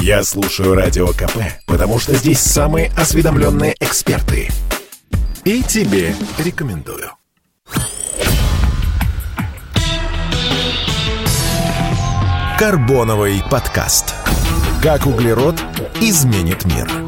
Я слушаю Радио КП, потому что здесь самые осведомленные эксперты. И тебе рекомендую. Карбоновый подкаст. Как углерод изменит мир.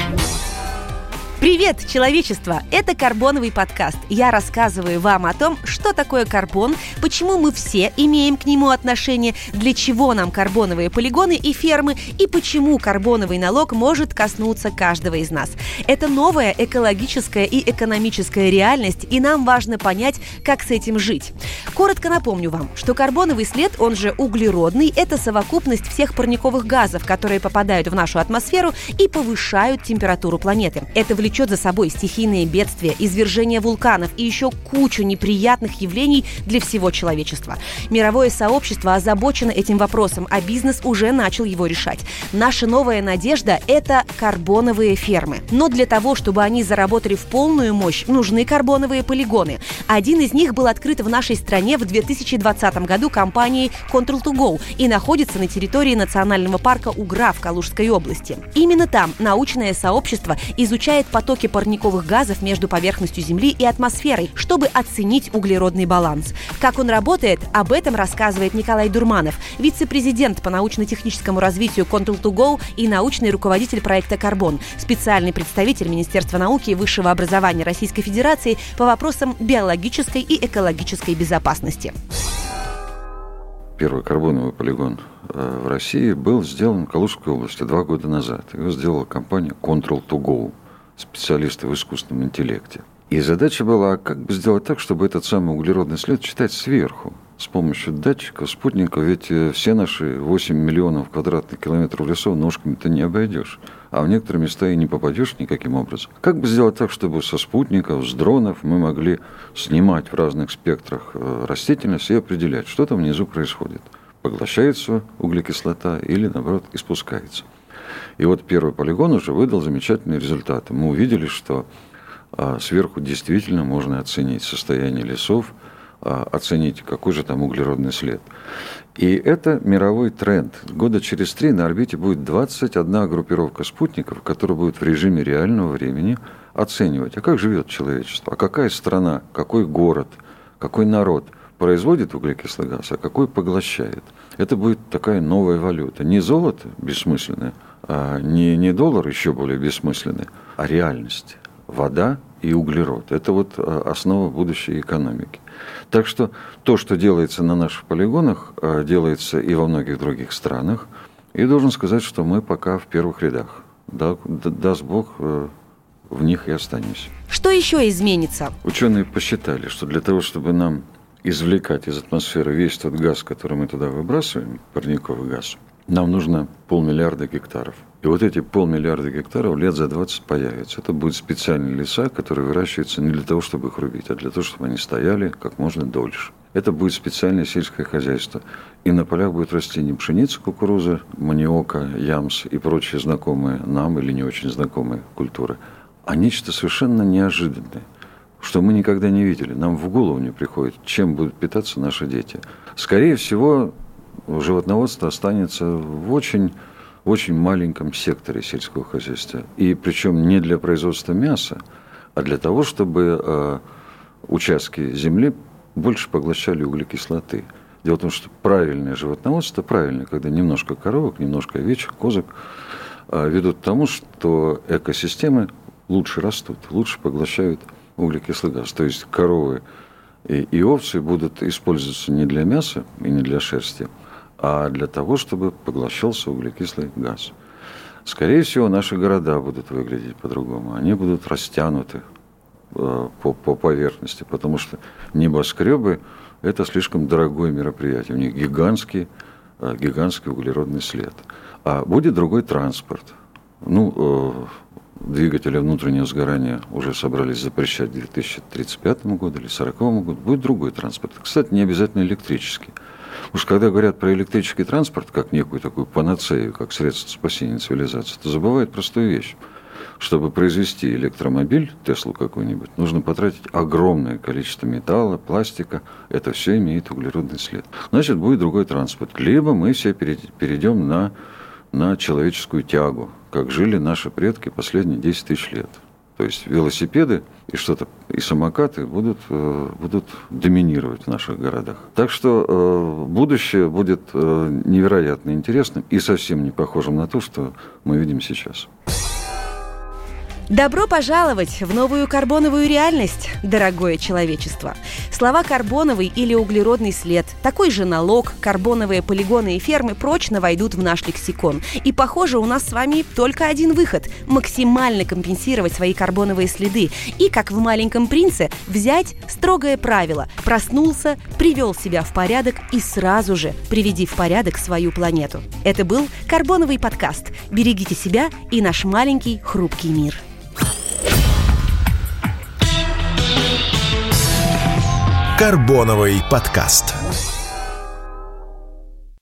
Привет, человечество! Это Карбоновый подкаст. Я рассказываю вам о том, что такое карбон, почему мы все имеем к нему отношение, для чего нам карбоновые полигоны и фермы, и почему карбоновый налог может коснуться каждого из нас. Это новая экологическая и экономическая реальность, и нам важно понять, как с этим жить. Коротко напомню вам, что карбоновый след, он же углеродный, это совокупность всех парниковых газов, которые попадают в нашу атмосферу и повышают температуру планеты. Это влечет за собой стихийные бедствия, извержения вулканов и еще кучу неприятных явлений для всего человечества. Мировое сообщество озабочено этим вопросом, а бизнес уже начал его решать. Наша новая надежда – это карбоновые фермы. Но для того, чтобы они заработали в полную мощь, нужны карбоновые полигоны. Один из них был открыт в нашей стране в 2020 году компанией Control2Go и находится на территории национального парка Угра в Калужской области. Именно там научное сообщество изучает потоки парниковых газов между поверхностью Земли и атмосферой, чтобы оценить углеродный баланс. Как он работает, об этом рассказывает Николай Дурманов, вице-президент по научно-техническому развитию Control2Go и научный руководитель проекта «Карбон», специальный представитель Министерства науки и высшего образования Российской Федерации по вопросам биологической и экологической безопасности. Первый карбоновый полигон э, в России был сделан в Калужской области два года назад. Его сделала компания Control2Go специалисты в искусственном интеллекте. И задача была, как бы сделать так, чтобы этот самый углеродный след читать сверху, с помощью датчиков, спутников, ведь э, все наши 8 миллионов квадратных километров лесов ножками ты не обойдешь, а в некоторые места и не попадешь никаким образом. Как бы сделать так, чтобы со спутников, с дронов мы могли снимать в разных спектрах э, растительность и определять, что там внизу происходит. Поглощается углекислота или, наоборот, испускается. И вот первый полигон уже выдал замечательные результаты. Мы увидели, что а, сверху действительно можно оценить состояние лесов, а, оценить, какой же там углеродный след. И это мировой тренд. Года через три на орбите будет 21 группировка спутников, которая будет в режиме реального времени оценивать, а как живет человечество, а какая страна, какой город, какой народ производит углекислый газ, а какой поглощает. Это будет такая новая валюта. Не золото бессмысленное – а, не, не доллар еще более бессмысленный, а реальность. Вода и углерод. Это вот а, основа будущей экономики. Так что то, что делается на наших полигонах, а, делается и во многих других странах. И должен сказать, что мы пока в первых рядах. Да, даст Бог, э, в них и останемся. Что еще изменится? Ученые посчитали, что для того, чтобы нам извлекать из атмосферы весь тот газ, который мы туда выбрасываем, парниковый газ, нам нужно полмиллиарда гектаров. И вот эти полмиллиарда гектаров лет за 20 появятся. Это будут специальные леса, которые выращиваются не для того, чтобы их рубить, а для того, чтобы они стояли как можно дольше. Это будет специальное сельское хозяйство. И на полях будет расти не пшеница, кукуруза, маниока, ямс и прочие знакомые нам или не очень знакомые культуры, а нечто совершенно неожиданное что мы никогда не видели. Нам в голову не приходит, чем будут питаться наши дети. Скорее всего, животноводство останется в очень, очень маленьком секторе сельского хозяйства. И причем не для производства мяса, а для того, чтобы э, участки земли больше поглощали углекислоты. Дело в том, что правильное животноводство, правильное, когда немножко коровок, немножко овечек, козок, э, ведут к тому, что экосистемы лучше растут, лучше поглощают углекислый газ. То есть коровы и, и овцы будут использоваться не для мяса и не для шерсти, а для того, чтобы поглощался углекислый газ. Скорее всего, наши города будут выглядеть по-другому. Они будут растянуты э, по, по поверхности, потому что небоскребы – это слишком дорогое мероприятие. У них гигантский, э, гигантский углеродный след. А будет другой транспорт. Ну, э, двигатели внутреннего сгорания уже собрались запрещать к 2035 году или 2040 году. Будет другой транспорт. Кстати, не обязательно электрический. Уж когда говорят про электрический транспорт как некую такую панацею, как средство спасения цивилизации, то забывают простую вещь. Чтобы произвести электромобиль, Теслу какой-нибудь, нужно потратить огромное количество металла, пластика. Это все имеет углеродный след. Значит, будет другой транспорт. Либо мы все перейдем на на человеческую тягу, как жили наши предки последние 10 тысяч лет. То есть велосипеды и что-то и самокаты будут, э, будут доминировать в наших городах. Так что э, будущее будет э, невероятно интересным и совсем не похожим на то, что мы видим сейчас. Добро пожаловать в новую карбоновую реальность, дорогое человечество. Слова «карбоновый» или «углеродный след», такой же налог, карбоновые полигоны и фермы прочно войдут в наш лексикон. И, похоже, у нас с вами только один выход – максимально компенсировать свои карбоновые следы. И, как в «Маленьком принце», взять строгое правило – проснулся, привел себя в порядок и сразу же приведи в порядок свою планету. Это был «Карбоновый подкаст». Берегите себя и наш маленький хрупкий мир. Карбоновый подкаст.